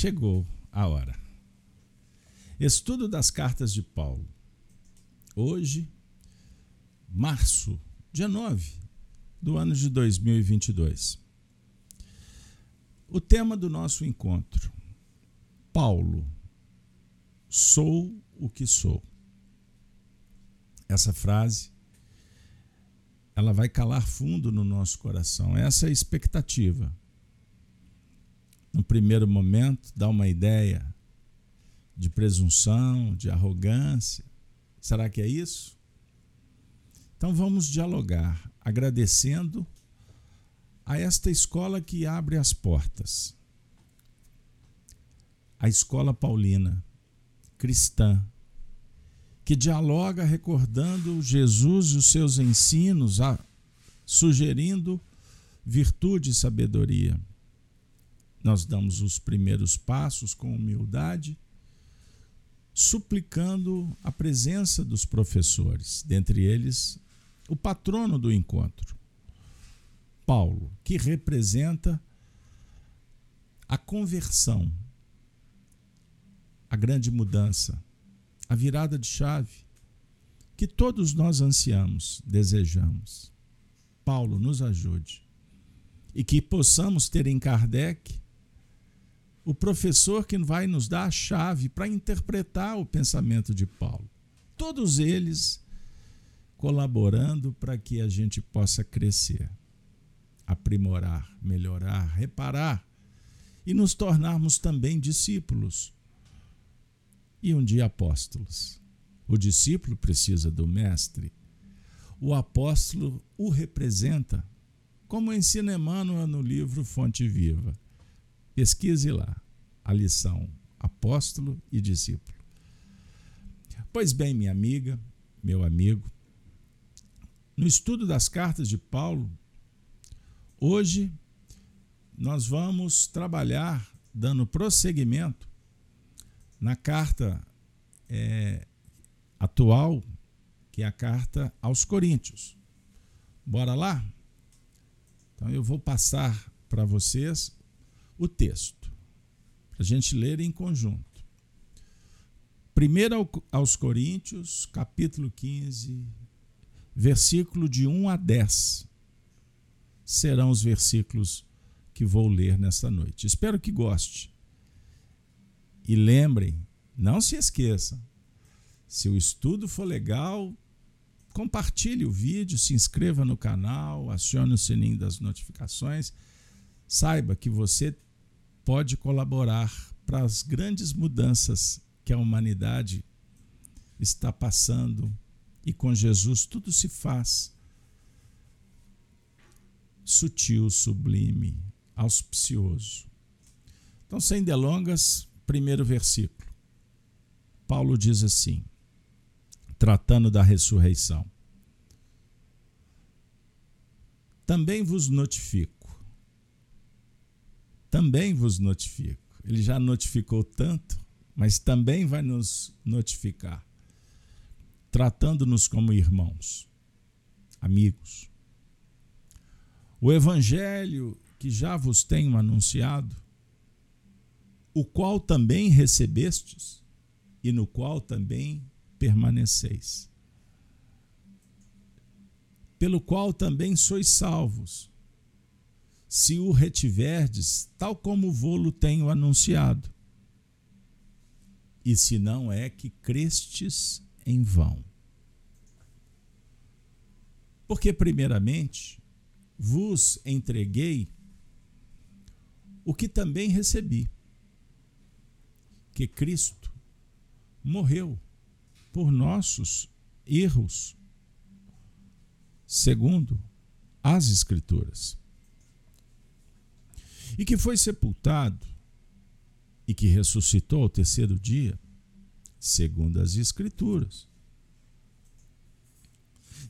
chegou a hora. Estudo das cartas de Paulo. Hoje, março, dia 9 do ano de 2022. O tema do nosso encontro: Paulo, sou o que sou. Essa frase ela vai calar fundo no nosso coração. Essa é a expectativa no primeiro momento, dá uma ideia de presunção, de arrogância. Será que é isso? Então vamos dialogar, agradecendo a esta escola que abre as portas. A escola paulina, cristã, que dialoga recordando Jesus e os seus ensinos, sugerindo virtude e sabedoria nós damos os primeiros passos com humildade, suplicando a presença dos professores, dentre eles o patrono do encontro, Paulo, que representa a conversão, a grande mudança, a virada de chave que todos nós ansiamos, desejamos. Paulo nos ajude e que possamos ter em Kardec o professor que vai nos dar a chave para interpretar o pensamento de Paulo. Todos eles colaborando para que a gente possa crescer, aprimorar, melhorar, reparar e nos tornarmos também discípulos e um dia apóstolos. O discípulo precisa do mestre, o apóstolo o representa, como ensina Emmanuel no livro Fonte Viva. Pesquise lá a lição apóstolo e discípulo. Pois bem, minha amiga, meu amigo, no estudo das cartas de Paulo, hoje nós vamos trabalhar dando prosseguimento na carta é, atual, que é a carta aos Coríntios. Bora lá? Então eu vou passar para vocês o texto, para a gente ler em conjunto. Primeiro aos Coríntios, capítulo 15, versículo de 1 a 10. Serão os versículos que vou ler nesta noite. Espero que goste. E lembrem, não se esqueçam, se o estudo for legal, compartilhe o vídeo, se inscreva no canal, acione o sininho das notificações. Saiba que você pode colaborar para as grandes mudanças que a humanidade está passando e com Jesus tudo se faz sutil, sublime, auspicioso. Então, sem delongas, primeiro versículo. Paulo diz assim, tratando da ressurreição: Também vos notifico também vos notifico. Ele já notificou tanto, mas também vai nos notificar, tratando-nos como irmãos, amigos. O evangelho que já vos tenho anunciado, o qual também recebestes e no qual também permaneceis, pelo qual também sois salvos se o retiverdes, tal como vou-lo tenho anunciado. E se não é que crestes em vão. Porque, primeiramente, vos entreguei o que também recebi: que Cristo morreu por nossos erros, segundo as Escrituras e que foi sepultado e que ressuscitou ao terceiro dia, segundo as Escrituras,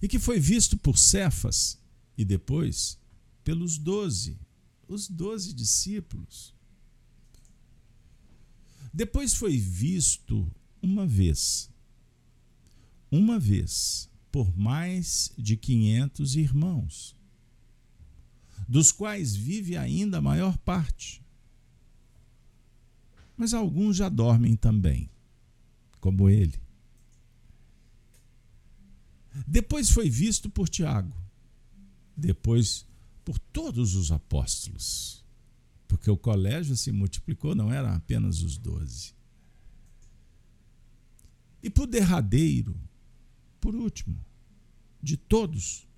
e que foi visto por Cefas e depois pelos doze, os doze discípulos. Depois foi visto uma vez, uma vez, por mais de quinhentos irmãos dos quais vive ainda a maior parte, Mas alguns já dormem também, como ele. Depois foi visto por Tiago, depois por todos os apóstolos, porque o colégio se multiplicou, não eram apenas os doze. E por derradeiro, por último, de todos,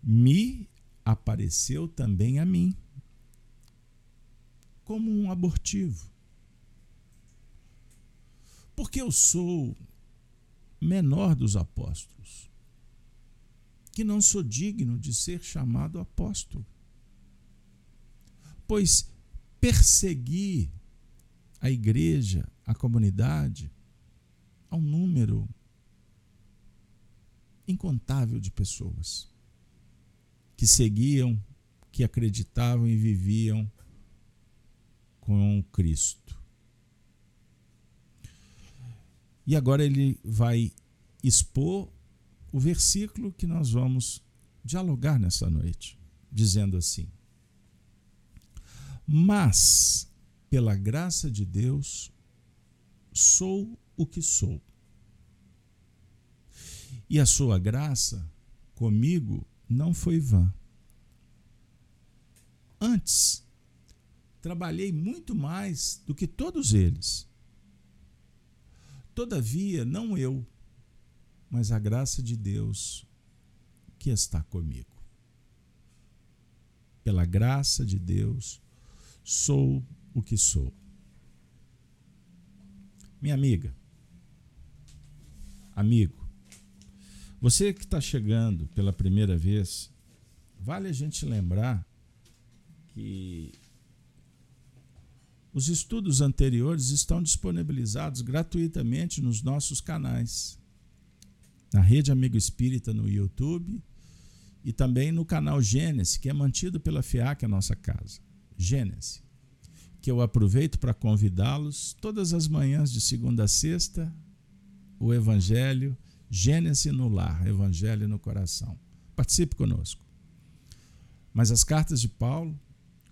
me apareceu também a mim, como um abortivo. Porque eu sou menor dos apóstolos, que não sou digno de ser chamado apóstolo. Pois persegui a igreja, a comunidade, a um número incontável de pessoas que seguiam, que acreditavam e viviam com Cristo. E agora ele vai expor o versículo que nós vamos dialogar nessa noite, dizendo assim: Mas, pela graça de Deus, sou o que sou. E a sua graça comigo não foi vã. Antes, trabalhei muito mais do que todos eles. Todavia, não eu, mas a graça de Deus que está comigo. Pela graça de Deus, sou o que sou. Minha amiga, amigo, você que está chegando pela primeira vez, vale a gente lembrar que os estudos anteriores estão disponibilizados gratuitamente nos nossos canais. Na Rede Amigo Espírita no YouTube e também no canal Gênesis, que é mantido pela FIAC, a nossa casa. Gênesis. Que eu aproveito para convidá-los todas as manhãs de segunda a sexta, o Evangelho Gênesis no lar, Evangelho no coração. Participe conosco. Mas as cartas de Paulo,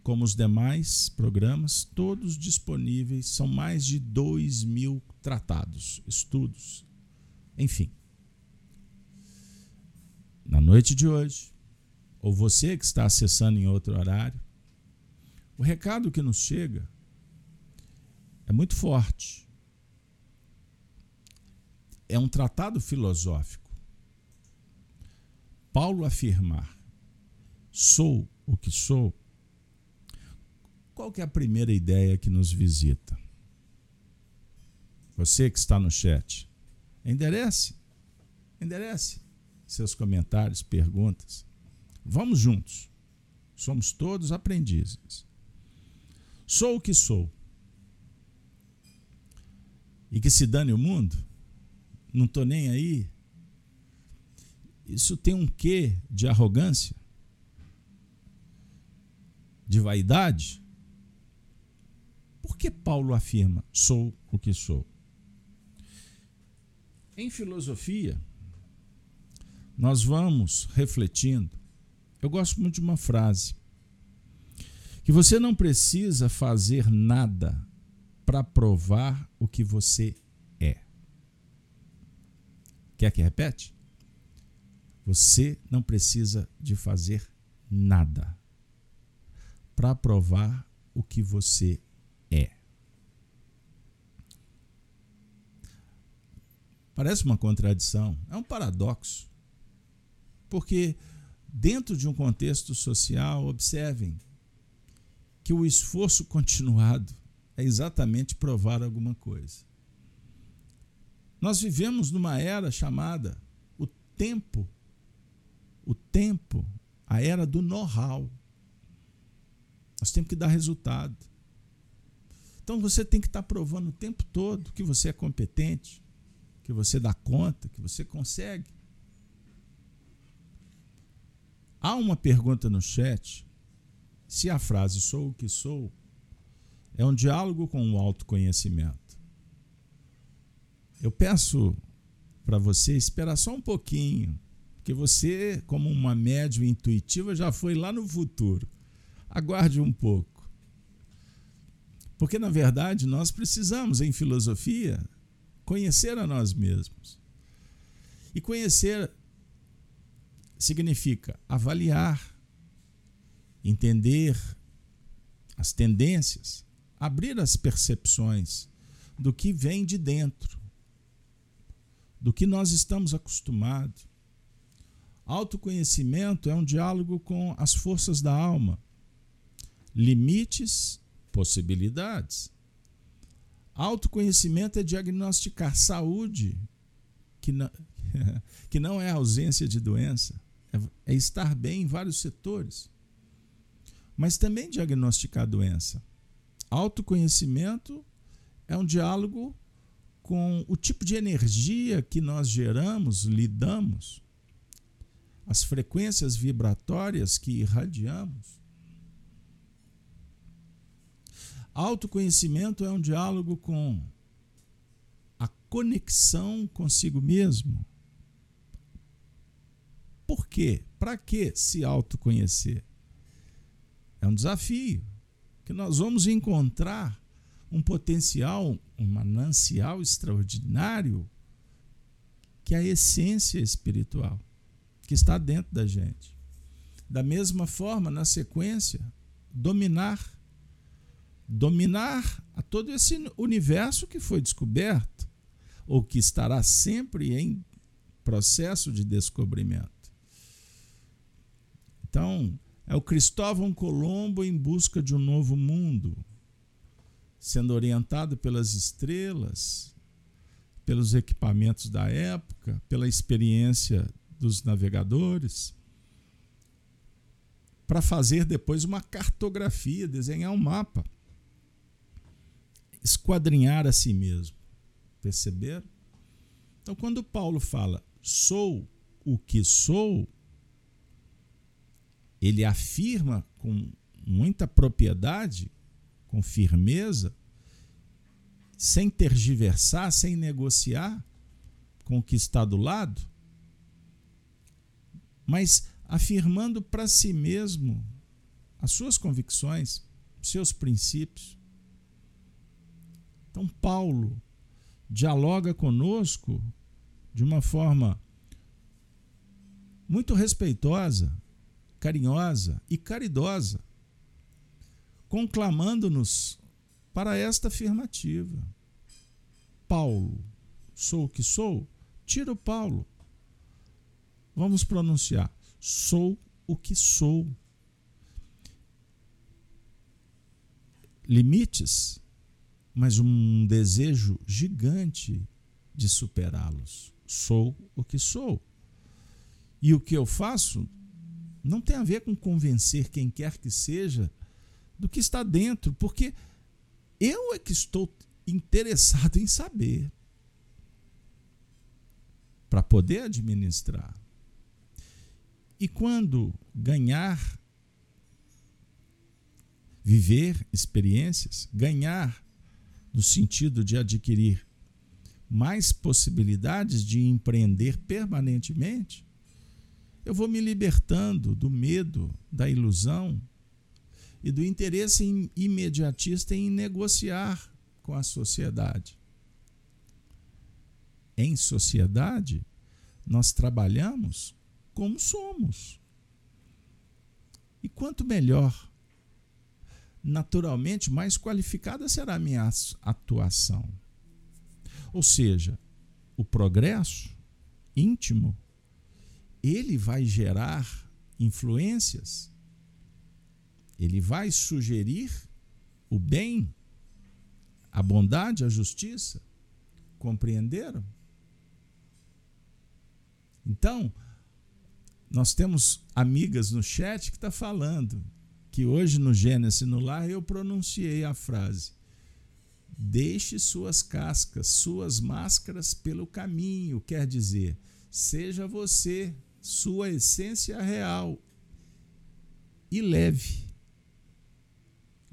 como os demais programas, todos disponíveis, são mais de dois mil tratados, estudos, enfim. Na noite de hoje, ou você que está acessando em outro horário, o recado que nos chega é muito forte é um tratado filosófico. Paulo afirmar: sou o que sou. Qual que é a primeira ideia que nos visita? Você que está no chat, enderece, enderece seus comentários, perguntas. Vamos juntos. Somos todos aprendizes. Sou o que sou. E que se dane o mundo? Não estou nem aí. Isso tem um quê de arrogância? De vaidade? Por que Paulo afirma: sou o que sou? Em filosofia, nós vamos refletindo. Eu gosto muito de uma frase: que você não precisa fazer nada para provar o que você Quer que repete? Você não precisa de fazer nada para provar o que você é. Parece uma contradição, é um paradoxo. Porque dentro de um contexto social, observem que o esforço continuado é exatamente provar alguma coisa. Nós vivemos numa era chamada o tempo, o tempo, a era do know-how. Nós temos que dar resultado. Então você tem que estar provando o tempo todo que você é competente, que você dá conta, que você consegue. Há uma pergunta no chat se a frase sou o que sou é um diálogo com o autoconhecimento. Eu peço para você esperar só um pouquinho, porque você, como uma médium intuitiva, já foi lá no futuro. Aguarde um pouco. Porque, na verdade, nós precisamos, em filosofia, conhecer a nós mesmos. E conhecer significa avaliar, entender as tendências, abrir as percepções do que vem de dentro, do que nós estamos acostumados. Autoconhecimento é um diálogo com as forças da alma, limites, possibilidades. Autoconhecimento é diagnosticar saúde, que não, que não é ausência de doença, é, é estar bem em vários setores. Mas também diagnosticar doença. Autoconhecimento é um diálogo com o tipo de energia que nós geramos, lidamos, as frequências vibratórias que irradiamos. Autoconhecimento é um diálogo com a conexão consigo mesmo. Por quê? Para que se autoconhecer? É um desafio que nós vamos encontrar um potencial, um manancial extraordinário que é a essência espiritual que está dentro da gente. Da mesma forma, na sequência, dominar dominar a todo esse universo que foi descoberto ou que estará sempre em processo de descobrimento. Então, é o Cristóvão Colombo em busca de um novo mundo, sendo orientado pelas estrelas, pelos equipamentos da época, pela experiência dos navegadores, para fazer depois uma cartografia, desenhar um mapa, esquadrinhar a si mesmo. Perceberam? Então, quando Paulo fala sou o que sou, ele afirma com muita propriedade, com firmeza, sem tergiversar, sem negociar com o que está do lado, mas afirmando para si mesmo as suas convicções, seus princípios. Então, Paulo dialoga conosco de uma forma muito respeitosa, carinhosa e caridosa, conclamando-nos para esta afirmativa. Paulo, sou o que sou? Tira o Paulo. Vamos pronunciar. Sou o que sou. Limites, mas um desejo gigante de superá-los. Sou o que sou. E o que eu faço não tem a ver com convencer quem quer que seja do que está dentro, porque eu é que estou interessado em saber para poder administrar. E quando ganhar, viver experiências, ganhar no sentido de adquirir mais possibilidades de empreender permanentemente, eu vou me libertando do medo, da ilusão e do interesse imediatista em negociar com a sociedade. Em sociedade, nós trabalhamos como somos. E quanto melhor, naturalmente, mais qualificada será a minha atuação. Ou seja, o progresso íntimo ele vai gerar influências, ele vai sugerir o bem, a bondade, a justiça. Compreenderam? Então, nós temos amigas no chat que está falando que hoje no Gênesis no lar eu pronunciei a frase: Deixe suas cascas, suas máscaras pelo caminho, quer dizer, seja você sua essência real e leve.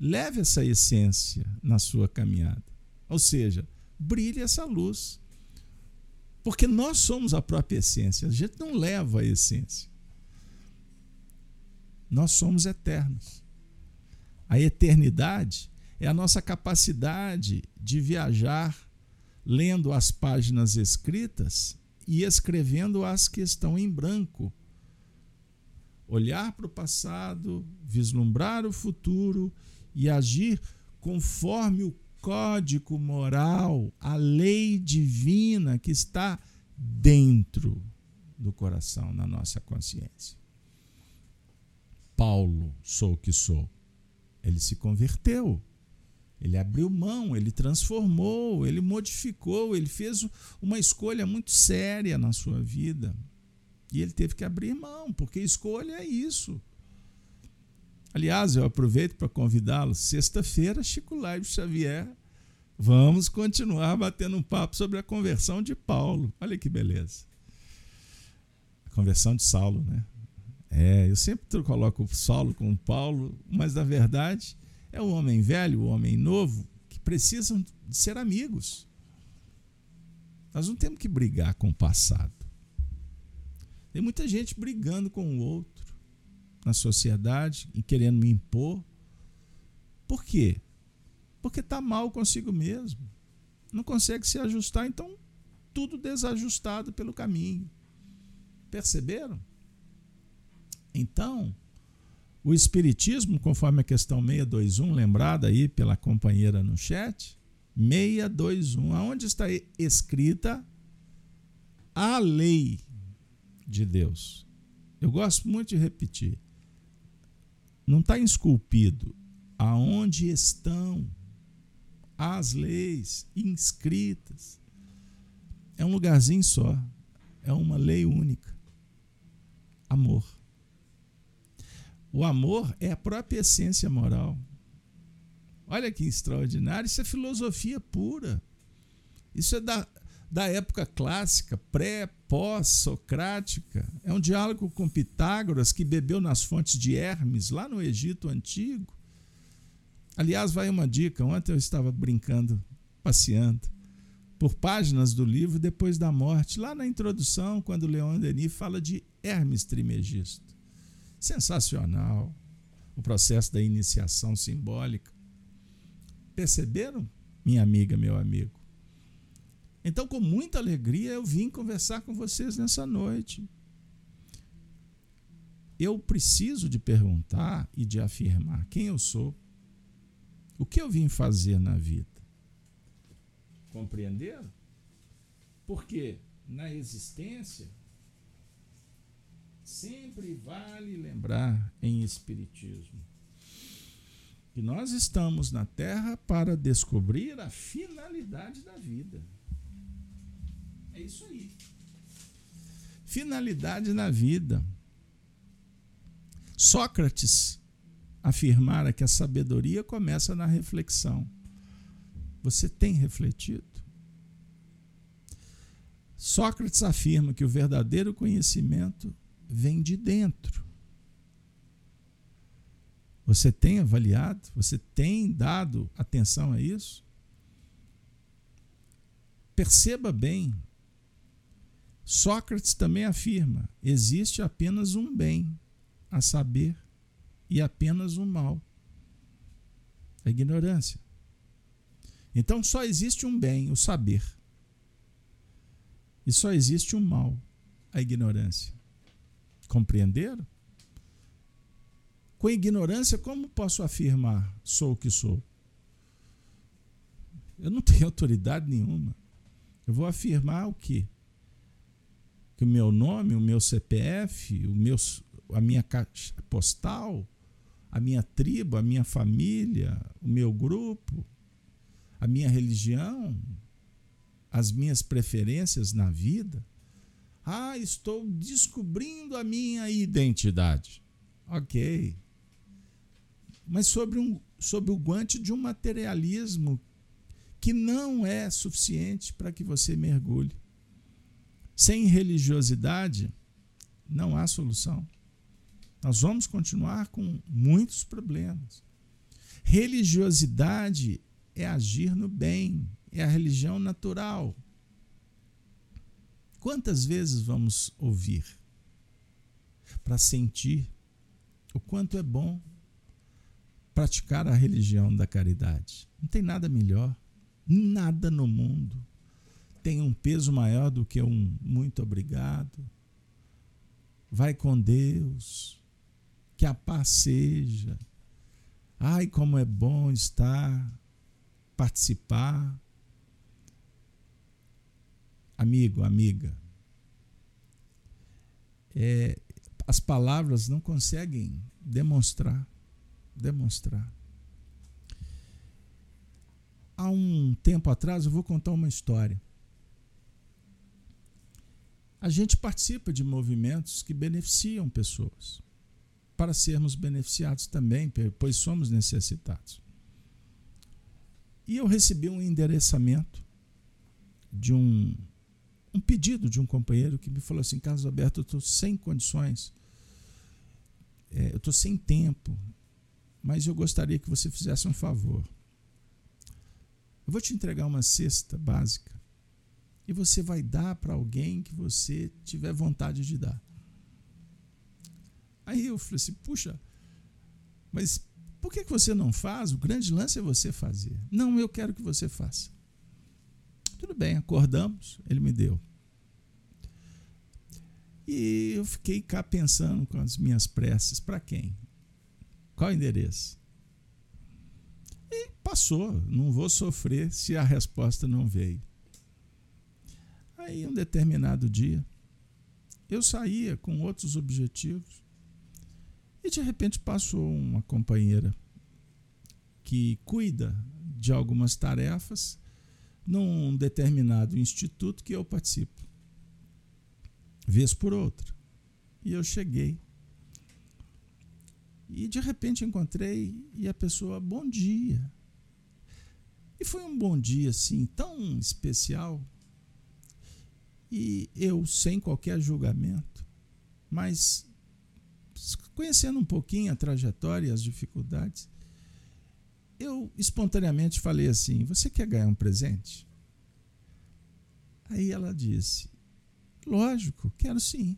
Leve essa essência na sua caminhada. Ou seja, brilhe essa luz. Porque nós somos a própria essência. A gente não leva a essência. Nós somos eternos. A eternidade é a nossa capacidade de viajar lendo as páginas escritas e escrevendo as que estão em branco. Olhar para o passado, vislumbrar o futuro e agir conforme o código moral, a lei divina que está dentro do coração, na nossa consciência. Paulo, sou o que sou. Ele se converteu. Ele abriu mão, ele transformou, ele modificou, ele fez uma escolha muito séria na sua vida. E ele teve que abrir mão, porque escolha é isso. Aliás, eu aproveito para convidá-lo. Sexta-feira, Chico Live Xavier. Vamos continuar batendo um papo sobre a conversão de Paulo. Olha que beleza. A conversão de Saulo, né? É, eu sempre coloco Saulo com Paulo, mas na verdade é o homem velho, o homem novo, que precisam de ser amigos. Nós não temos que brigar com o passado. Tem muita gente brigando com o outro na sociedade e querendo me impor. Por quê? Porque está mal consigo mesmo. Não consegue se ajustar, então tudo desajustado pelo caminho. Perceberam? Então, o Espiritismo, conforme a questão 621, lembrada aí pela companheira no chat, 621, aonde está escrita a lei de Deus. Eu gosto muito de repetir. Não está esculpido. Aonde estão as leis inscritas? É um lugarzinho só. É uma lei única. Amor. O amor é a própria essência moral. Olha que extraordinário, isso é filosofia pura. Isso é da, da época clássica, pré, pós-socrática. É um diálogo com Pitágoras, que bebeu nas fontes de Hermes, lá no Egito Antigo. Aliás, vai uma dica: ontem eu estava brincando, passeando, por páginas do livro Depois da Morte, lá na introdução, quando Leon Denis fala de Hermes Trimegisto. Sensacional. O processo da iniciação simbólica. Perceberam, minha amiga, meu amigo? Então, com muita alegria, eu vim conversar com vocês nessa noite. Eu preciso de perguntar e de afirmar quem eu sou. O que eu vim fazer na vida? Compreenderam? Porque na existência Sempre vale lembrar em Espiritismo que nós estamos na Terra para descobrir a finalidade da vida. É isso aí. Finalidade na vida. Sócrates afirmara que a sabedoria começa na reflexão. Você tem refletido? Sócrates afirma que o verdadeiro conhecimento vem de dentro. Você tem avaliado? Você tem dado atenção a isso? Perceba bem. Sócrates também afirma: existe apenas um bem, a saber, e apenas um mal, a ignorância. Então só existe um bem, o saber. E só existe um mal, a ignorância. Compreenderam? Com ignorância, como posso afirmar sou o que sou? Eu não tenho autoridade nenhuma. Eu vou afirmar o quê? Que o meu nome, o meu CPF, o meu, a minha caixa postal, a minha tribo, a minha família, o meu grupo, a minha religião, as minhas preferências na vida, ah, estou descobrindo a minha identidade. Ok. Mas sobre, um, sobre o guante de um materialismo que não é suficiente para que você mergulhe. Sem religiosidade, não há solução. Nós vamos continuar com muitos problemas. Religiosidade é agir no bem, é a religião natural. Quantas vezes vamos ouvir para sentir o quanto é bom praticar a religião da caridade. Não tem nada melhor. Nada no mundo tem um peso maior do que um muito obrigado. Vai com Deus. Que a paz seja. Ai, como é bom estar, participar. Amigo, amiga, é, as palavras não conseguem demonstrar, demonstrar. Há um tempo atrás, eu vou contar uma história. A gente participa de movimentos que beneficiam pessoas, para sermos beneficiados também, pois somos necessitados. E eu recebi um endereçamento de um um pedido de um companheiro que me falou assim: Carlos Alberto, eu estou sem condições, é, eu estou sem tempo, mas eu gostaria que você fizesse um favor. Eu vou te entregar uma cesta básica e você vai dar para alguém que você tiver vontade de dar. Aí eu falei assim: puxa, mas por que, você não faz? O grande lance é você fazer. Não, eu quero que você faça. Tudo bem, acordamos, ele me deu. E eu fiquei cá pensando com as minhas preces, para quem? Qual endereço? E passou, não vou sofrer se a resposta não veio. Aí, um determinado dia, eu saía com outros objetivos e de repente passou uma companheira que cuida de algumas tarefas num determinado instituto que eu participo, vez por outra. E eu cheguei. E de repente encontrei e a pessoa, bom dia. E foi um bom dia assim, tão especial. E eu, sem qualquer julgamento, mas conhecendo um pouquinho a trajetória e as dificuldades, eu espontaneamente falei assim: Você quer ganhar um presente? Aí ela disse: Lógico, quero sim.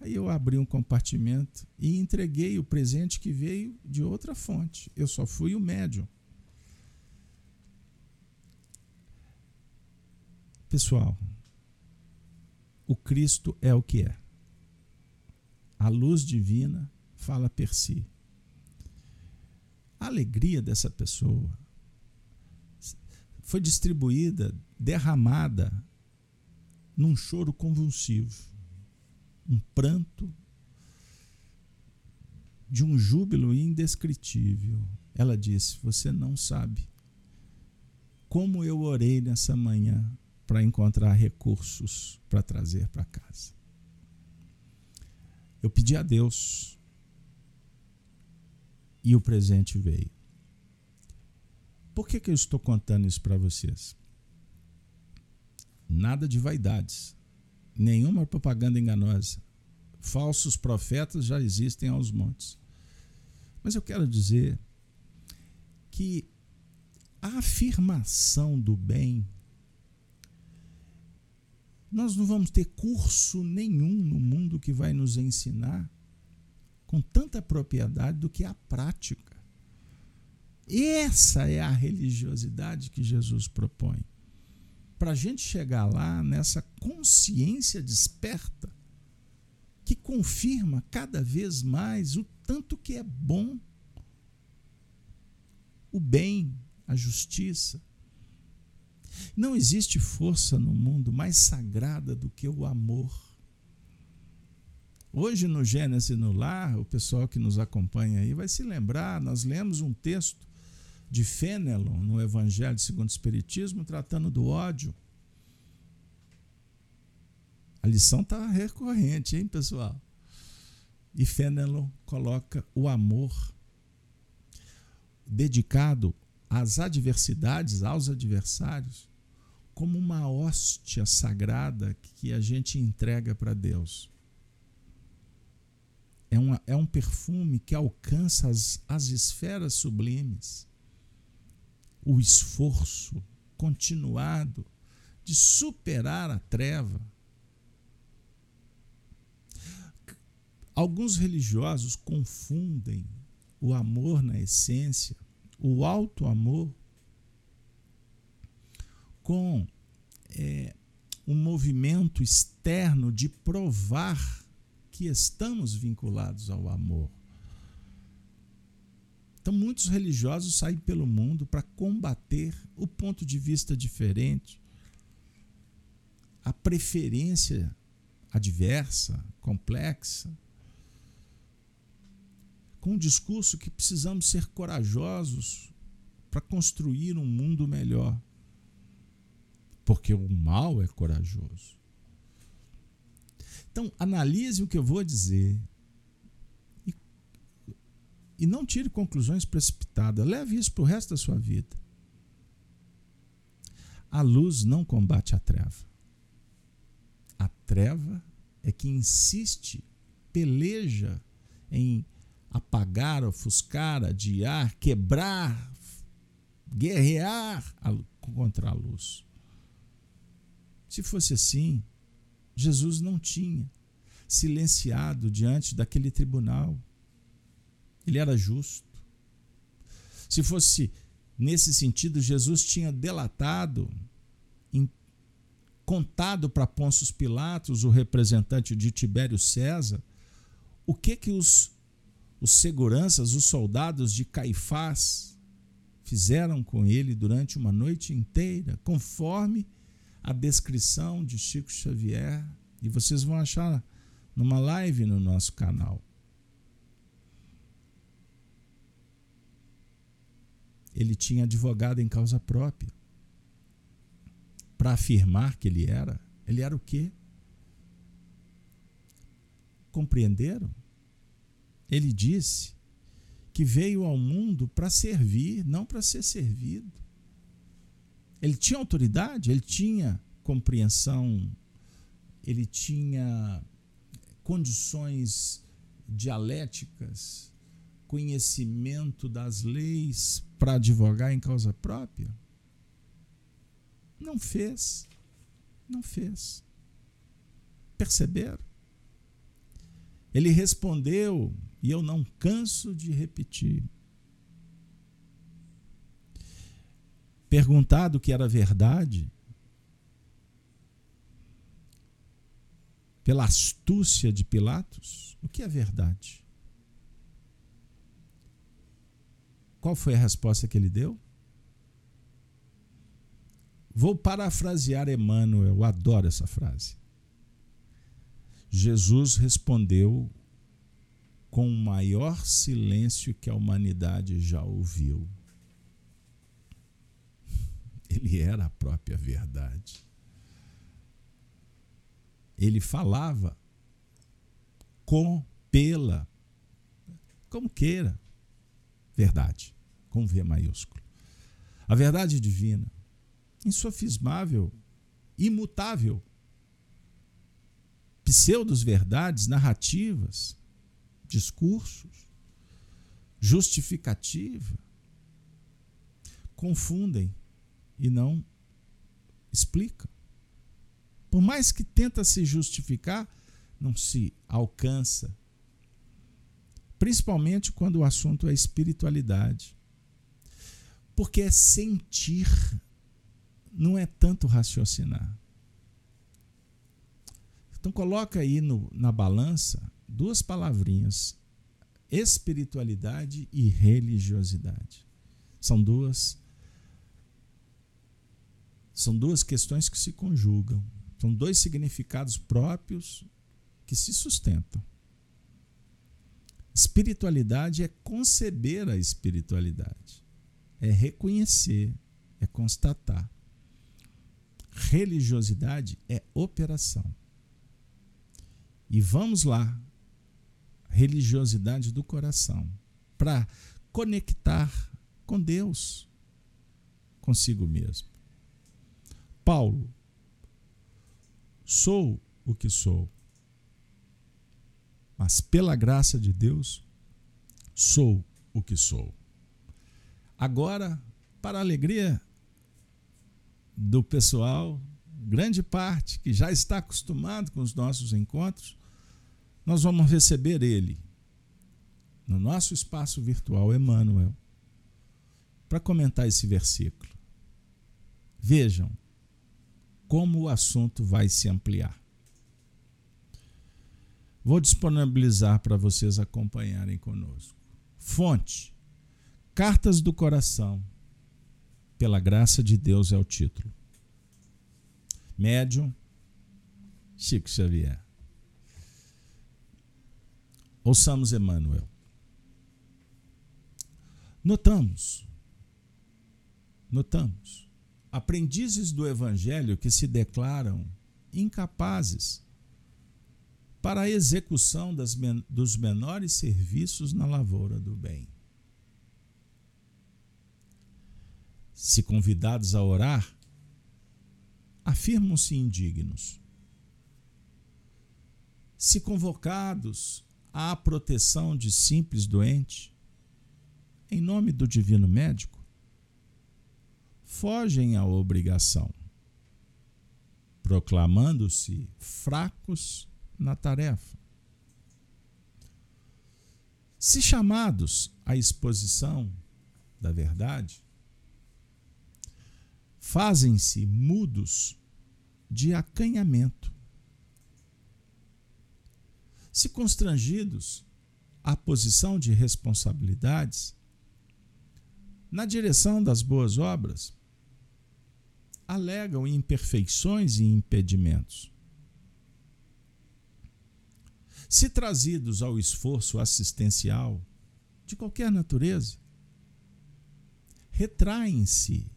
Aí eu abri um compartimento e entreguei o presente que veio de outra fonte. Eu só fui o médium. Pessoal, o Cristo é o que é. A luz divina fala per si a alegria dessa pessoa foi distribuída, derramada num choro convulsivo, um pranto de um júbilo indescritível. Ela disse: Você não sabe como eu orei nessa manhã para encontrar recursos para trazer para casa. Eu pedi a Deus e o presente veio. Por que, que eu estou contando isso para vocês? Nada de vaidades, nenhuma propaganda enganosa. Falsos profetas já existem aos montes. Mas eu quero dizer que a afirmação do bem, nós não vamos ter curso nenhum no mundo que vai nos ensinar com tanta propriedade do que a prática. Essa é a religiosidade que Jesus propõe. Para a gente chegar lá nessa consciência desperta, que confirma cada vez mais o tanto que é bom o bem, a justiça. Não existe força no mundo mais sagrada do que o amor. Hoje no Gênesis no Lar, o pessoal que nos acompanha aí vai se lembrar, nós lemos um texto de Fênelon no Evangelho segundo o Espiritismo tratando do ódio. A lição está recorrente, hein, pessoal? E Fênelon coloca o amor dedicado às adversidades, aos adversários, como uma hóstia sagrada que a gente entrega para Deus é, uma, é um perfume que alcança as, as esferas sublimes. O esforço continuado de superar a treva. Alguns religiosos confundem o amor na essência, o alto amor, com é, um movimento externo de provar que estamos vinculados ao amor. Então, muitos religiosos saem pelo mundo para combater o ponto de vista diferente, a preferência adversa, complexa, com o discurso que precisamos ser corajosos para construir um mundo melhor. Porque o mal é corajoso. Então, analise o que eu vou dizer e, e não tire conclusões precipitadas. Leve isso para o resto da sua vida. A luz não combate a treva. A treva é que insiste, peleja em apagar, ofuscar, adiar, quebrar, guerrear contra a luz. Se fosse assim, Jesus não tinha silenciado diante daquele tribunal. Ele era justo. Se fosse nesse sentido, Jesus tinha delatado, contado para Pôncio Pilatos, o representante de Tibério César, o que que os, os seguranças, os soldados de Caifás fizeram com ele durante uma noite inteira, conforme a descrição de Chico Xavier e vocês vão achar numa live no nosso canal. Ele tinha advogado em causa própria. Para afirmar que ele era, ele era o quê? Compreenderam? Ele disse que veio ao mundo para servir, não para ser servido. Ele tinha autoridade, ele tinha compreensão, ele tinha condições dialéticas, conhecimento das leis para advogar em causa própria? Não fez. Não fez. Perceberam? Ele respondeu, e eu não canso de repetir: perguntado que era verdade, pela astúcia de Pilatos, o que é verdade? Qual foi a resposta que ele deu? Vou parafrasear Emmanuel, eu adoro essa frase. Jesus respondeu com o maior silêncio que a humanidade já ouviu. Ele era a própria verdade. Ele falava com, pela, como queira, verdade, com V maiúsculo. A verdade divina, insofismável, imutável. Pseudos verdades, narrativas, discursos, justificativa, confundem e não explica. Por mais que tenta se justificar, não se alcança. Principalmente quando o assunto é espiritualidade. Porque é sentir, não é tanto raciocinar. Então coloca aí no, na balança duas palavrinhas: espiritualidade e religiosidade. São duas são duas questões que se conjugam. São dois significados próprios que se sustentam. Espiritualidade é conceber a espiritualidade, é reconhecer, é constatar. Religiosidade é operação. E vamos lá, religiosidade do coração, para conectar com Deus, consigo mesmo. Paulo, sou o que sou, mas pela graça de Deus, sou o que sou. Agora, para a alegria do pessoal, grande parte que já está acostumado com os nossos encontros, nós vamos receber ele, no nosso espaço virtual Emmanuel para comentar esse versículo. Vejam como o assunto vai se ampliar. Vou disponibilizar para vocês acompanharem conosco. Fonte: Cartas do Coração. Pela graça de Deus é o título. Médium Chico Xavier. Ouçamos Emmanuel. Notamos, notamos, aprendizes do Evangelho que se declaram incapazes para a execução das, dos menores serviços na lavoura do bem. Se convidados a orar, afirmam-se indignos. Se convocados à proteção de simples doente, em nome do divino médico, fogem à obrigação, proclamando-se fracos na tarefa. Se chamados à exposição da verdade, fazem-se mudos de acanhamento. Se constrangidos à posição de responsabilidades, na direção das boas obras, alegam imperfeições e impedimentos. Se trazidos ao esforço assistencial de qualquer natureza, retraem-se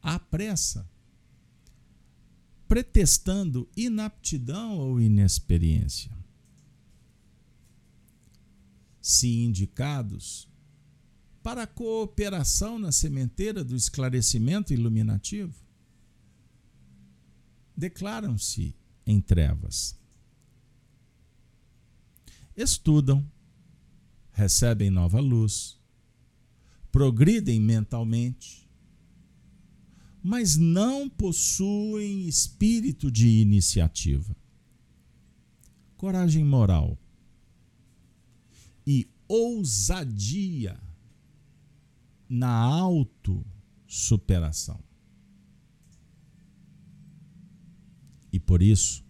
à pressa, pretextando inaptidão ou inexperiência. Se indicados para cooperação na sementeira do esclarecimento iluminativo, declaram-se em trevas. Estudam, recebem nova luz, progridem mentalmente, mas não possuem espírito de iniciativa, coragem moral ousadia na autossuperação. E por isso,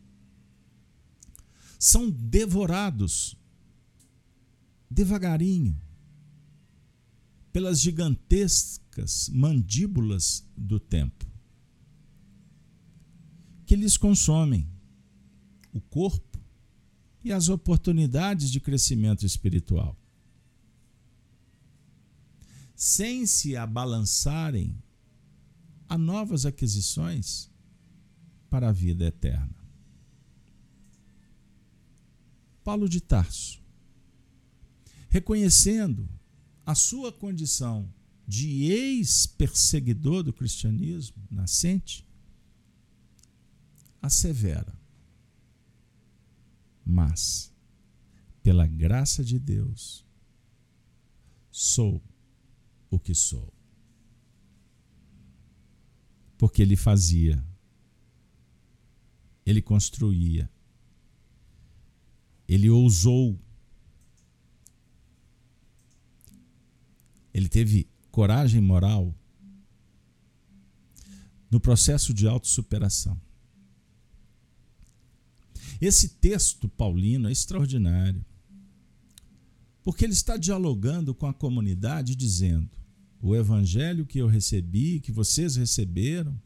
são devorados devagarinho pelas gigantescas mandíbulas do tempo, que lhes consomem o corpo e as oportunidades de crescimento espiritual. Sem se abalançarem a novas aquisições para a vida eterna. Paulo de Tarso, reconhecendo a sua condição de ex-perseguidor do cristianismo nascente, assevera. Mas, pela graça de Deus, sou o que sou. Porque ele fazia, ele construía, ele ousou. Ele teve coragem moral no processo de autossuperação. Esse texto paulino é extraordinário, porque ele está dialogando com a comunidade, dizendo: o evangelho que eu recebi, que vocês receberam,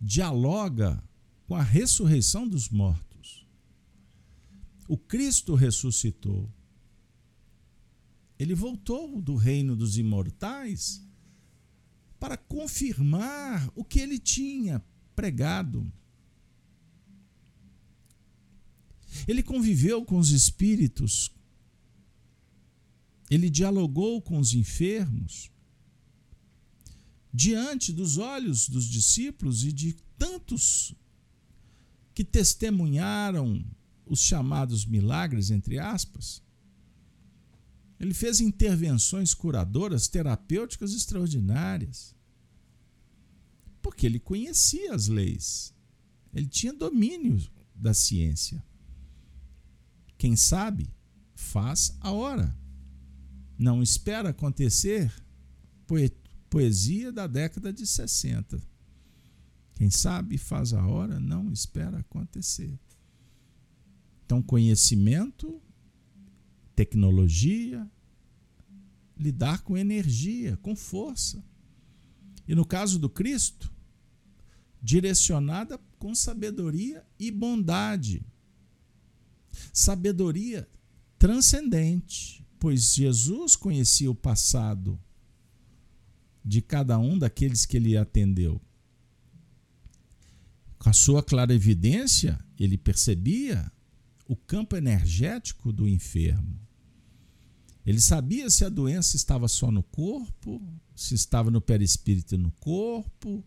dialoga com a ressurreição dos mortos. O Cristo ressuscitou. Ele voltou do reino dos imortais para confirmar o que ele tinha pregado. Ele conviveu com os espíritos, ele dialogou com os enfermos, diante dos olhos dos discípulos e de tantos que testemunharam os chamados milagres, entre aspas, ele fez intervenções curadoras, terapêuticas extraordinárias. Porque ele conhecia as leis. Ele tinha domínio da ciência. Quem sabe faz a hora. Não espera acontecer poesia da década de 60. Quem sabe faz a hora, não espera acontecer. Então, conhecimento, tecnologia, lidar com energia, com força. E no caso do Cristo, direcionada com sabedoria e bondade. Sabedoria transcendente, pois Jesus conhecia o passado de cada um daqueles que ele atendeu. Com a sua clara evidência, ele percebia o campo energético do enfermo. Ele sabia se a doença estava só no corpo, se estava no perispírito no corpo,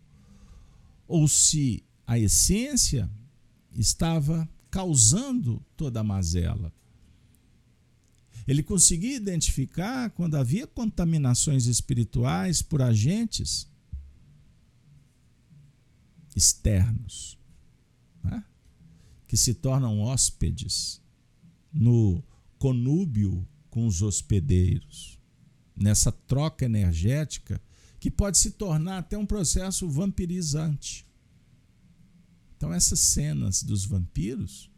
ou se a essência estava causando toda a mazela. Ele conseguia identificar quando havia contaminações espirituais por agentes externos, né? que se tornam hóspedes no conúbio com os hospedeiros, nessa troca energética que pode se tornar até um processo vampirizante. Então, essas cenas dos vampiros,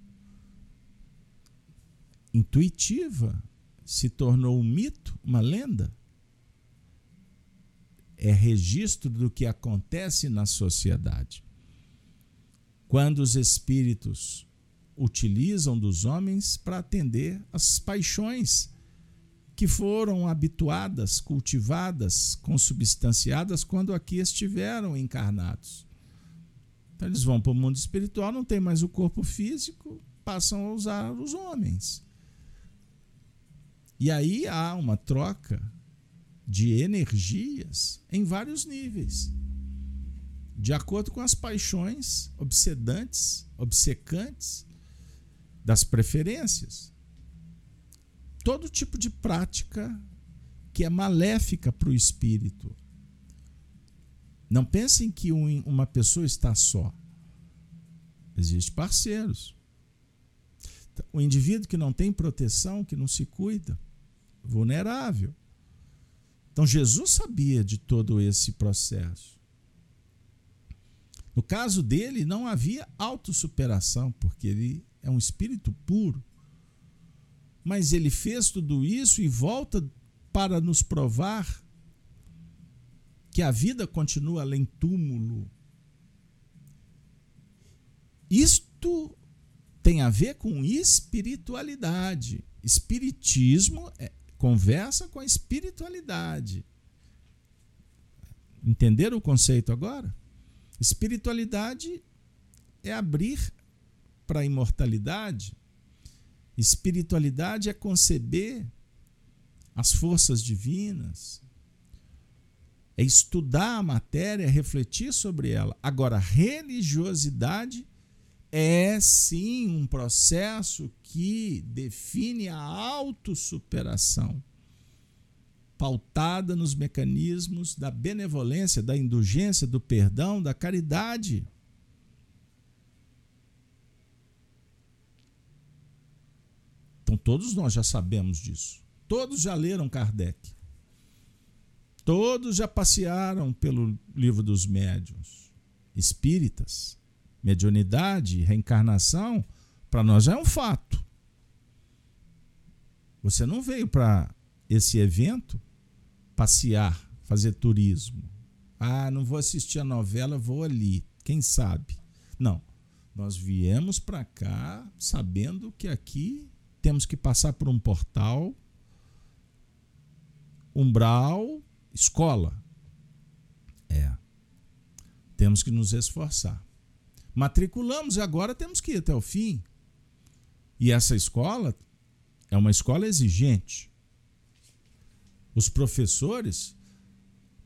intuitiva, se tornou um mito, uma lenda. É registro do que acontece na sociedade. Quando os espíritos utilizam dos homens para atender as paixões que foram habituadas, cultivadas, consubstanciadas quando aqui estiveram encarnados. Então eles vão para o mundo espiritual, não tem mais o corpo físico, passam a usar os homens. E aí há uma troca de energias em vários níveis de acordo com as paixões obsedantes, obcecantes das preferências. Todo tipo de prática que é maléfica para o espírito. Não pensem que uma pessoa está só. Existem parceiros. O indivíduo que não tem proteção, que não se cuida, vulnerável. Então Jesus sabia de todo esse processo. No caso dele, não havia autossuperação, porque ele é um espírito puro. Mas ele fez tudo isso e volta para nos provar que a vida continua além túmulo. Isto tem a ver com espiritualidade. Espiritismo é, conversa com a espiritualidade. Entenderam o conceito agora? Espiritualidade é abrir para a imortalidade. Espiritualidade é conceber as forças divinas, é estudar a matéria, refletir sobre ela. Agora, religiosidade é sim um processo que define a autossuperação pautada nos mecanismos da benevolência, da indulgência, do perdão, da caridade. Então, todos nós já sabemos disso. Todos já leram Kardec. Todos já passearam pelo livro dos médiuns. Espíritas, mediunidade, reencarnação, para nós já é um fato. Você não veio para esse evento passear, fazer turismo. Ah, não vou assistir a novela, vou ali. Quem sabe? Não. Nós viemos para cá sabendo que aqui temos que passar por um portal, umbral, escola. É. Temos que nos esforçar. Matriculamos e agora temos que ir até o fim. E essa escola é uma escola exigente. Os professores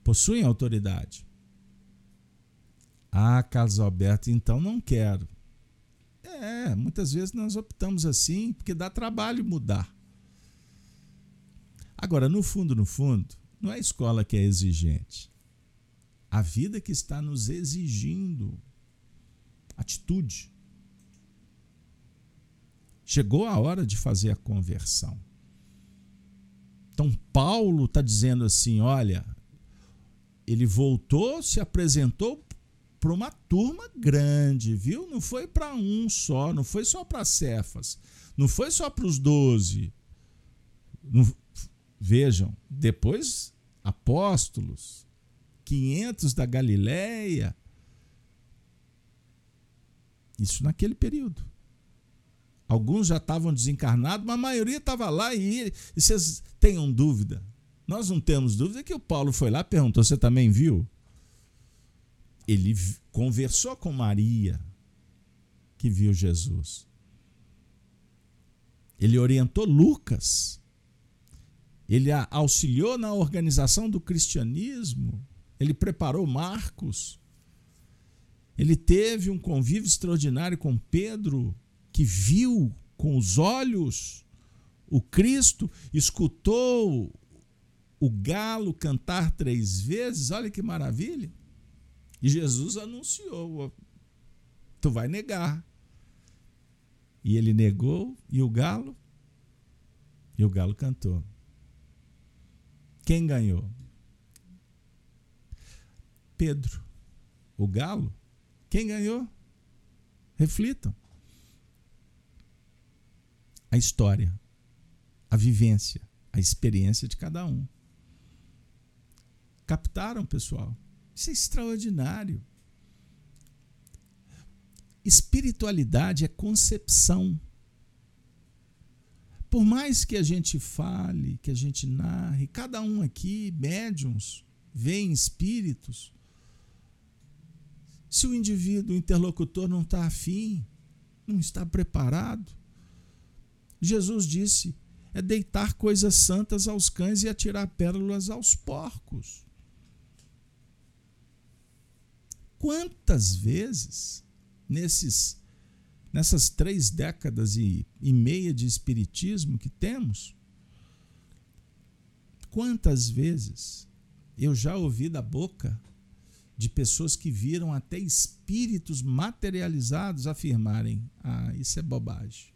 possuem autoridade. Ah, Carlos Alberto, então não quero. É, muitas vezes nós optamos assim porque dá trabalho mudar. Agora, no fundo, no fundo, não é a escola que é exigente. A vida que está nos exigindo atitude. Chegou a hora de fazer a conversão. Então, Paulo está dizendo assim: olha, ele voltou, se apresentou para uma turma grande, viu? Não foi para um só, não foi só para Cefas, não foi só para os doze. Vejam, depois apóstolos, 500 da Galileia. Isso naquele período. Alguns já estavam desencarnados, mas a maioria estava lá e, e vocês tenham dúvida. Nós não temos dúvida que o Paulo foi lá e perguntou: Você também viu? ele conversou com Maria, que viu Jesus. Ele orientou Lucas. Ele auxiliou na organização do cristianismo. Ele preparou Marcos. Ele teve um convívio extraordinário com Pedro, que viu com os olhos o Cristo, escutou o galo cantar três vezes. Olha que maravilha. E Jesus anunciou: tu vai negar. E ele negou, e o galo? E o galo cantou. Quem ganhou? Pedro. O galo? Quem ganhou? Reflitam. A história, a vivência, a experiência de cada um. Captaram, pessoal? Isso é extraordinário. Espiritualidade é concepção. Por mais que a gente fale, que a gente narre, cada um aqui, médiums, veem espíritos. Se o indivíduo, o interlocutor, não está afim, não está preparado, Jesus disse: é deitar coisas santas aos cães e atirar pérolas aos porcos. Quantas vezes nesses nessas três décadas e, e meia de espiritismo que temos, quantas vezes eu já ouvi da boca de pessoas que viram até espíritos materializados afirmarem: ah, isso é bobagem.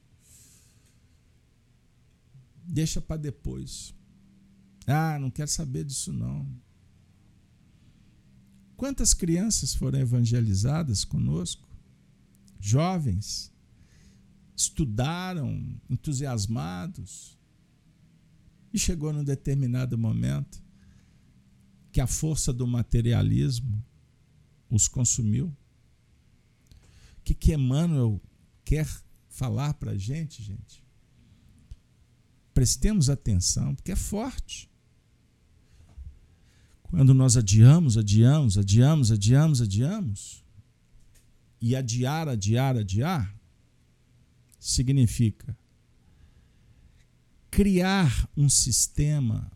Deixa para depois. Ah, não quero saber disso não. Quantas crianças foram evangelizadas conosco? Jovens estudaram entusiasmados e chegou num determinado momento que a força do materialismo os consumiu. O que, que Emmanuel quer falar para a gente, gente? Prestemos atenção, porque é forte. Quando nós adiamos, adiamos, adiamos, adiamos, adiamos, e adiar, adiar, adiar, significa criar um sistema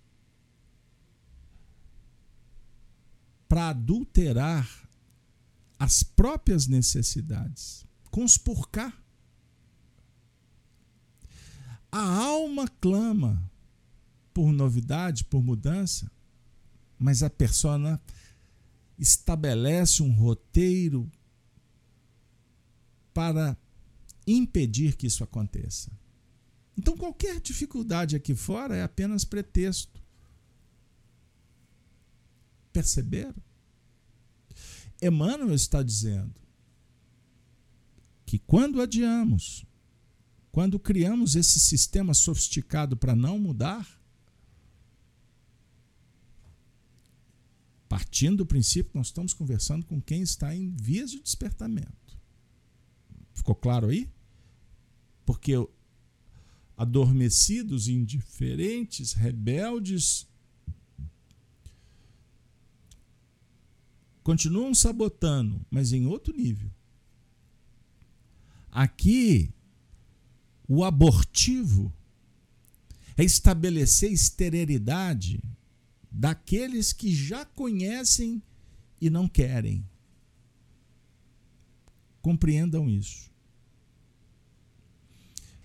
para adulterar as próprias necessidades cá. A alma clama por novidade, por mudança, mas a persona estabelece um roteiro para impedir que isso aconteça. Então, qualquer dificuldade aqui fora é apenas pretexto. Perceberam? Emmanuel está dizendo que quando adiamos, quando criamos esse sistema sofisticado para não mudar, Partindo do princípio que nós estamos conversando com quem está em vias de despertamento. Ficou claro aí? Porque adormecidos, indiferentes, rebeldes, continuam sabotando, mas em outro nível. Aqui, o abortivo é estabelecer esterilidade daqueles que já conhecem e não querem. Compreendam isso.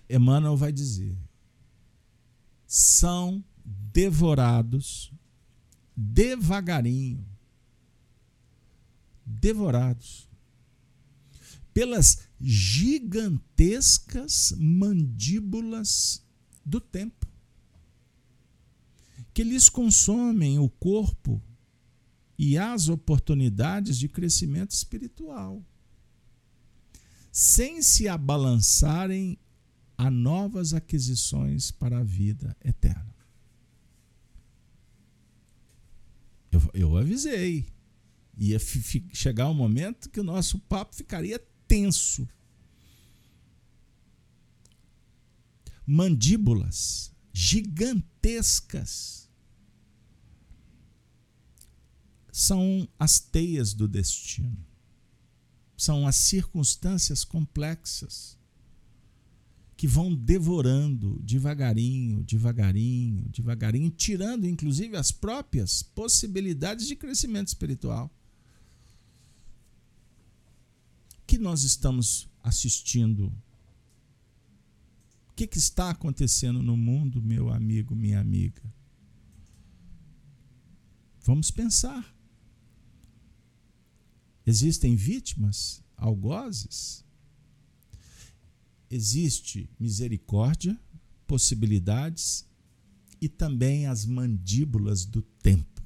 Emmanuel vai dizer: são devorados devagarinho, devorados pelas gigantescas mandíbulas do tempo que lhes consomem o corpo e as oportunidades de crescimento espiritual, sem se abalançarem a novas aquisições para a vida eterna. Eu, eu avisei. Ia chegar um momento que o nosso papo ficaria tenso. Mandíbulas gigantescas são as teias do destino, são as circunstâncias complexas que vão devorando devagarinho, devagarinho, devagarinho, tirando inclusive as próprias possibilidades de crescimento espiritual. Que nós estamos assistindo? O que, que está acontecendo no mundo, meu amigo, minha amiga? Vamos pensar. Existem vítimas, algozes? Existe misericórdia, possibilidades e também as mandíbulas do tempo.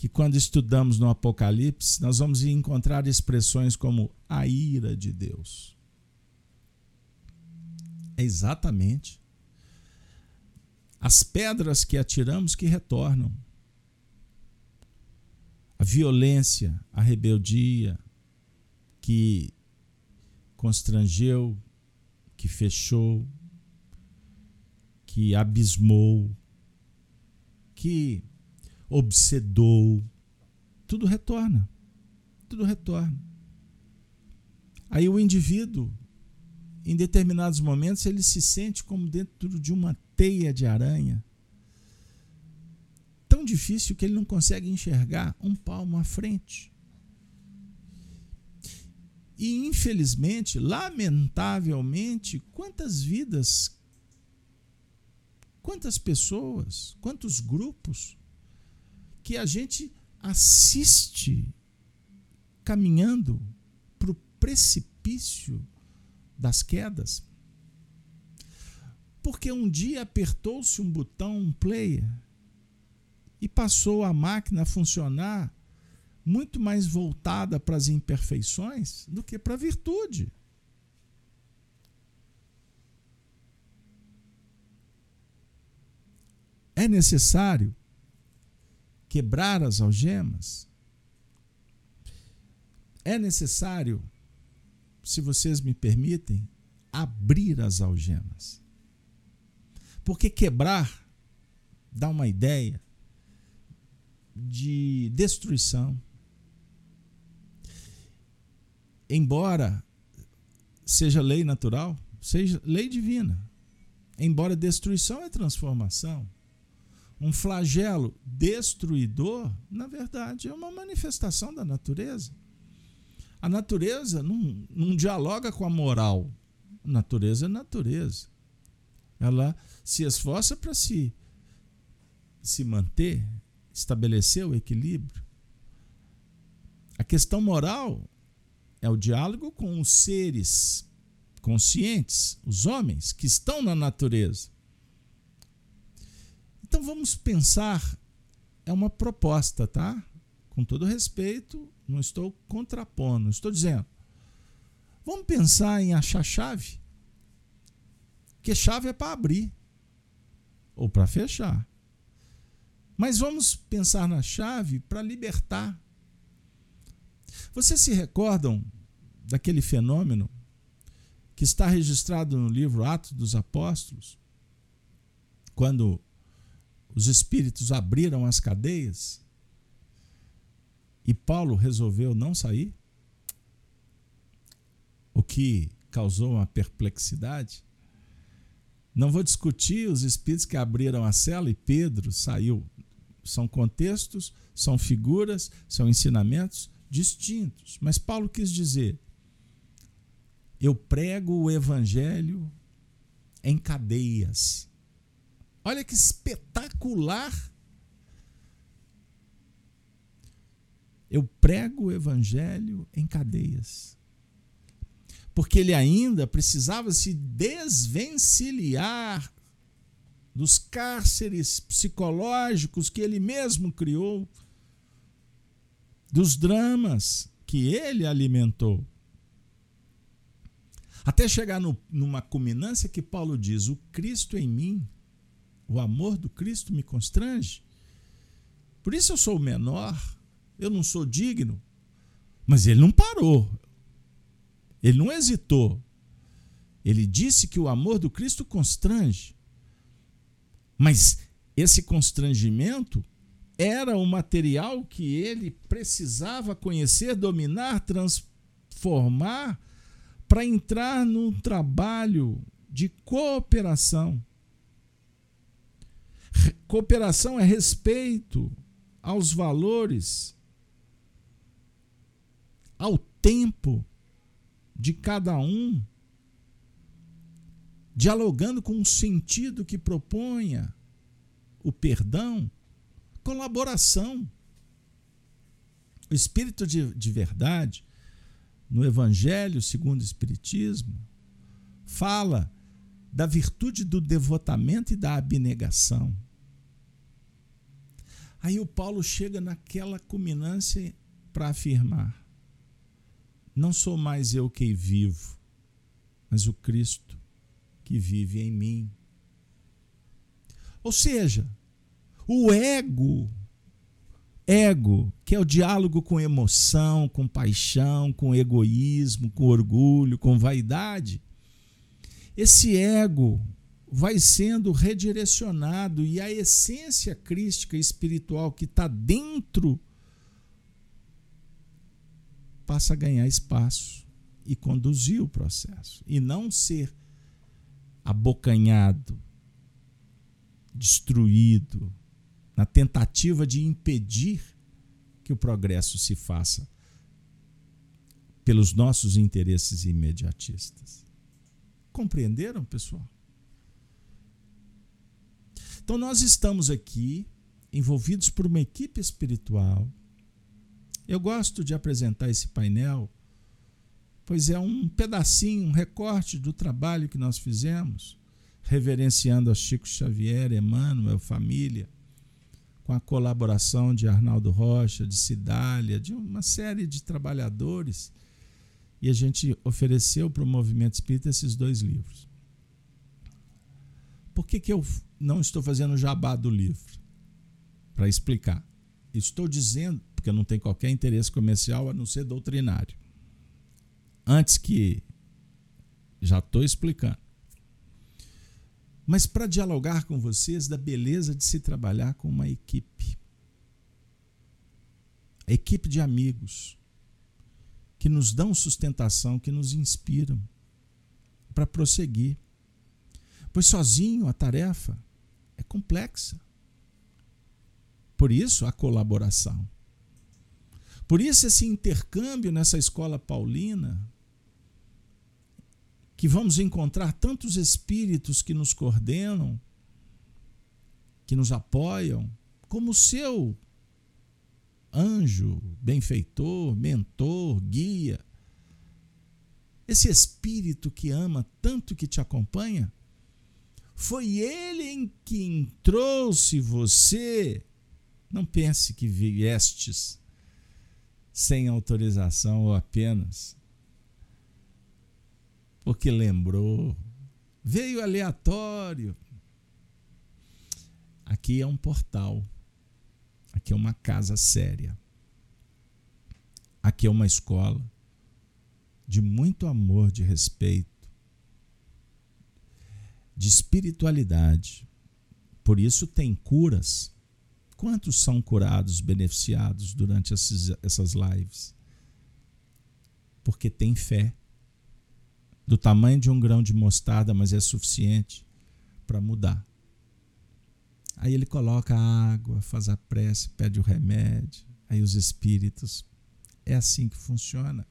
Que quando estudamos no Apocalipse, nós vamos encontrar expressões como a ira de Deus. É exatamente as pedras que atiramos que retornam a violência, a rebeldia que constrangeu, que fechou, que abismou, que obsedou, tudo retorna. Tudo retorna. Aí o indivíduo, em determinados momentos, ele se sente como dentro de uma teia de aranha tão difícil que ele não consegue enxergar um palmo à frente. E infelizmente, lamentavelmente, quantas vidas, quantas pessoas, quantos grupos que a gente assiste caminhando para o precipício das quedas. Porque um dia apertou-se um botão, um player, e passou a máquina a funcionar muito mais voltada para as imperfeições do que para a virtude. É necessário quebrar as algemas? É necessário, se vocês me permitem, abrir as algemas. Porque quebrar dá uma ideia de destruição. Embora seja lei natural, seja lei divina. Embora destruição é transformação. Um flagelo destruidor, na verdade, é uma manifestação da natureza. A natureza não, não dialoga com a moral. Natureza é natureza. Ela se esforça para se, se manter, estabelecer o equilíbrio. A questão moral é o diálogo com os seres conscientes, os homens que estão na natureza. Então vamos pensar, é uma proposta, tá? Com todo respeito, não estou contrapondo, estou dizendo. Vamos pensar em achar chave. Porque chave é para abrir ou para fechar. Mas vamos pensar na chave para libertar. Vocês se recordam daquele fenômeno que está registrado no livro Atos dos Apóstolos? Quando os espíritos abriram as cadeias e Paulo resolveu não sair? O que causou uma perplexidade? Não vou discutir os espíritos que abriram a cela e Pedro saiu são contextos, são figuras, são ensinamentos distintos. Mas Paulo quis dizer: eu prego o evangelho em cadeias. Olha que espetacular! Eu prego o evangelho em cadeias. Porque ele ainda precisava se desvencilhar dos cárceres psicológicos que ele mesmo criou, dos dramas que ele alimentou. Até chegar no, numa culminância que Paulo diz: O Cristo em mim, o amor do Cristo me constrange. Por isso eu sou o menor, eu não sou digno. Mas ele não parou, ele não hesitou. Ele disse que o amor do Cristo constrange. Mas esse constrangimento era o material que ele precisava conhecer, dominar, transformar para entrar num trabalho de cooperação. Cooperação é respeito aos valores, ao tempo de cada um, dialogando com o sentido que proponha o perdão, colaboração. O espírito de, de verdade no Evangelho segundo o Espiritismo, fala da virtude do devotamento e da abnegação. Aí o Paulo chega naquela culminância para afirmar: não sou mais eu que vivo, mas o Cristo que vive em mim. Ou seja, o ego ego, que é o diálogo com emoção, com paixão, com egoísmo, com orgulho, com vaidade. Esse ego vai sendo redirecionado e a essência crística espiritual que está dentro passa a ganhar espaço e conduzir o processo e não ser abocanhado, destruído, na tentativa de impedir que o progresso se faça pelos nossos interesses imediatistas. Compreenderam, pessoal? Então, nós estamos aqui envolvidos por uma equipe espiritual. Eu gosto de apresentar esse painel, pois é um pedacinho, um recorte do trabalho que nós fizemos, reverenciando a Chico Xavier, Emmanuel, família com a colaboração de Arnaldo Rocha, de Cidália, de uma série de trabalhadores. E a gente ofereceu para o movimento espírita esses dois livros. Por que, que eu não estou fazendo jabá do livro? Para explicar. Estou dizendo, porque não tem qualquer interesse comercial a não ser doutrinário. Antes que. Já estou explicando mas para dialogar com vocês da beleza de se trabalhar com uma equipe. Equipe de amigos que nos dão sustentação, que nos inspiram para prosseguir. Pois sozinho a tarefa é complexa. Por isso a colaboração. Por isso esse intercâmbio nessa escola paulina que vamos encontrar tantos espíritos que nos coordenam, que nos apoiam, como o seu anjo, benfeitor, mentor, guia. Esse espírito que ama tanto que te acompanha, foi ele em quem trouxe você. Não pense que viestes sem autorização ou apenas porque lembrou. Veio aleatório. Aqui é um portal. Aqui é uma casa séria. Aqui é uma escola de muito amor, de respeito, de espiritualidade. Por isso tem curas. Quantos são curados, beneficiados durante essas lives? Porque tem fé do tamanho de um grão de mostarda, mas é suficiente para mudar. Aí ele coloca a água, faz a prece, pede o remédio, aí os espíritos. É assim que funciona.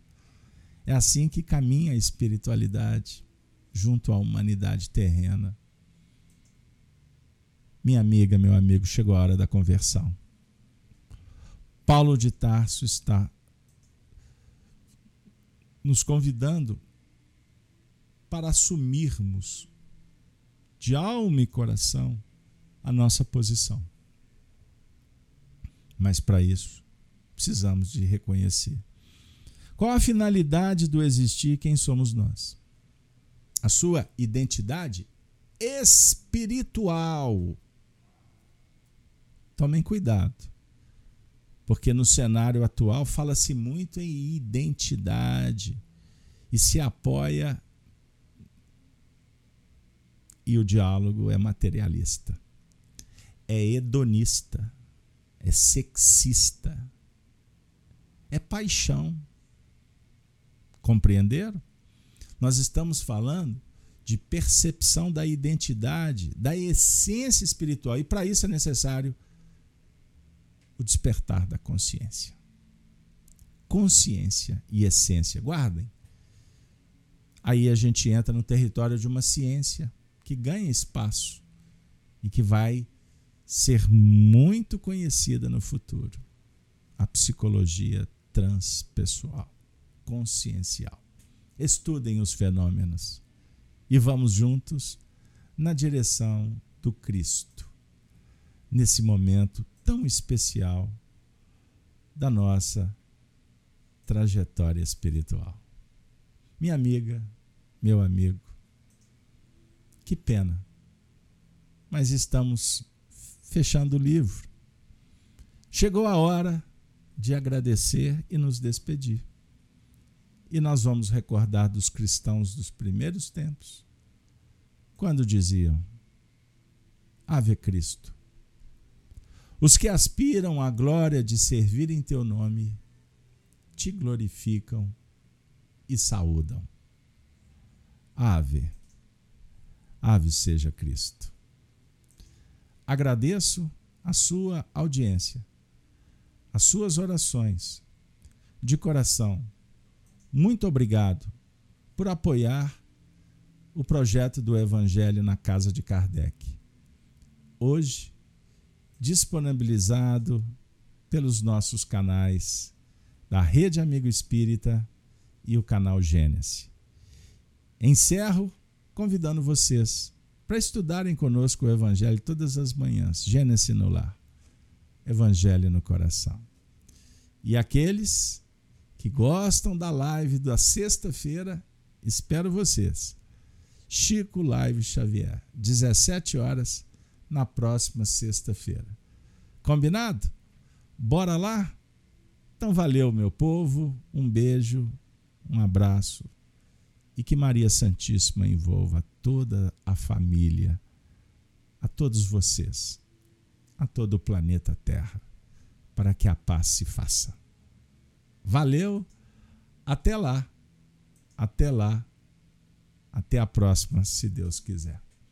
É assim que caminha a espiritualidade junto à humanidade terrena. Minha amiga, meu amigo, chegou a hora da conversão. Paulo de Tarso está nos convidando para assumirmos de alma e coração a nossa posição. Mas para isso, precisamos de reconhecer. Qual a finalidade do existir quem somos nós? A sua identidade espiritual. Tomem cuidado, porque no cenário atual fala-se muito em identidade e se apoia e o diálogo é materialista, é hedonista, é sexista, é paixão. Compreenderam? Nós estamos falando de percepção da identidade, da essência espiritual, e para isso é necessário o despertar da consciência. Consciência e essência, guardem. Aí a gente entra no território de uma ciência que ganha espaço e que vai ser muito conhecida no futuro a psicologia transpessoal, consciencial. Estudem os fenômenos e vamos juntos na direção do Cristo, nesse momento tão especial da nossa trajetória espiritual. Minha amiga, meu amigo, que pena. Mas estamos fechando o livro. Chegou a hora de agradecer e nos despedir. E nós vamos recordar dos cristãos dos primeiros tempos, quando diziam: Ave Cristo. Os que aspiram à glória de servir em teu nome te glorificam e saúdam. Ave. Ave seja Cristo. Agradeço a sua audiência, as suas orações. De coração, muito obrigado por apoiar o projeto do Evangelho na Casa de Kardec. Hoje, disponibilizado pelos nossos canais da Rede Amigo Espírita e o canal Gênesis. Encerro convidando vocês para estudarem conosco o Evangelho todas as manhãs. Gênesis no lar. Evangelho no coração. E aqueles que gostam da live da sexta-feira, espero vocês. Chico Live Xavier, 17 horas, na próxima sexta-feira. Combinado? Bora lá? Então valeu, meu povo. Um beijo, um abraço e que Maria Santíssima envolva toda a família, a todos vocês, a todo o planeta Terra, para que a paz se faça. Valeu, até lá, até lá, até a próxima, se Deus quiser.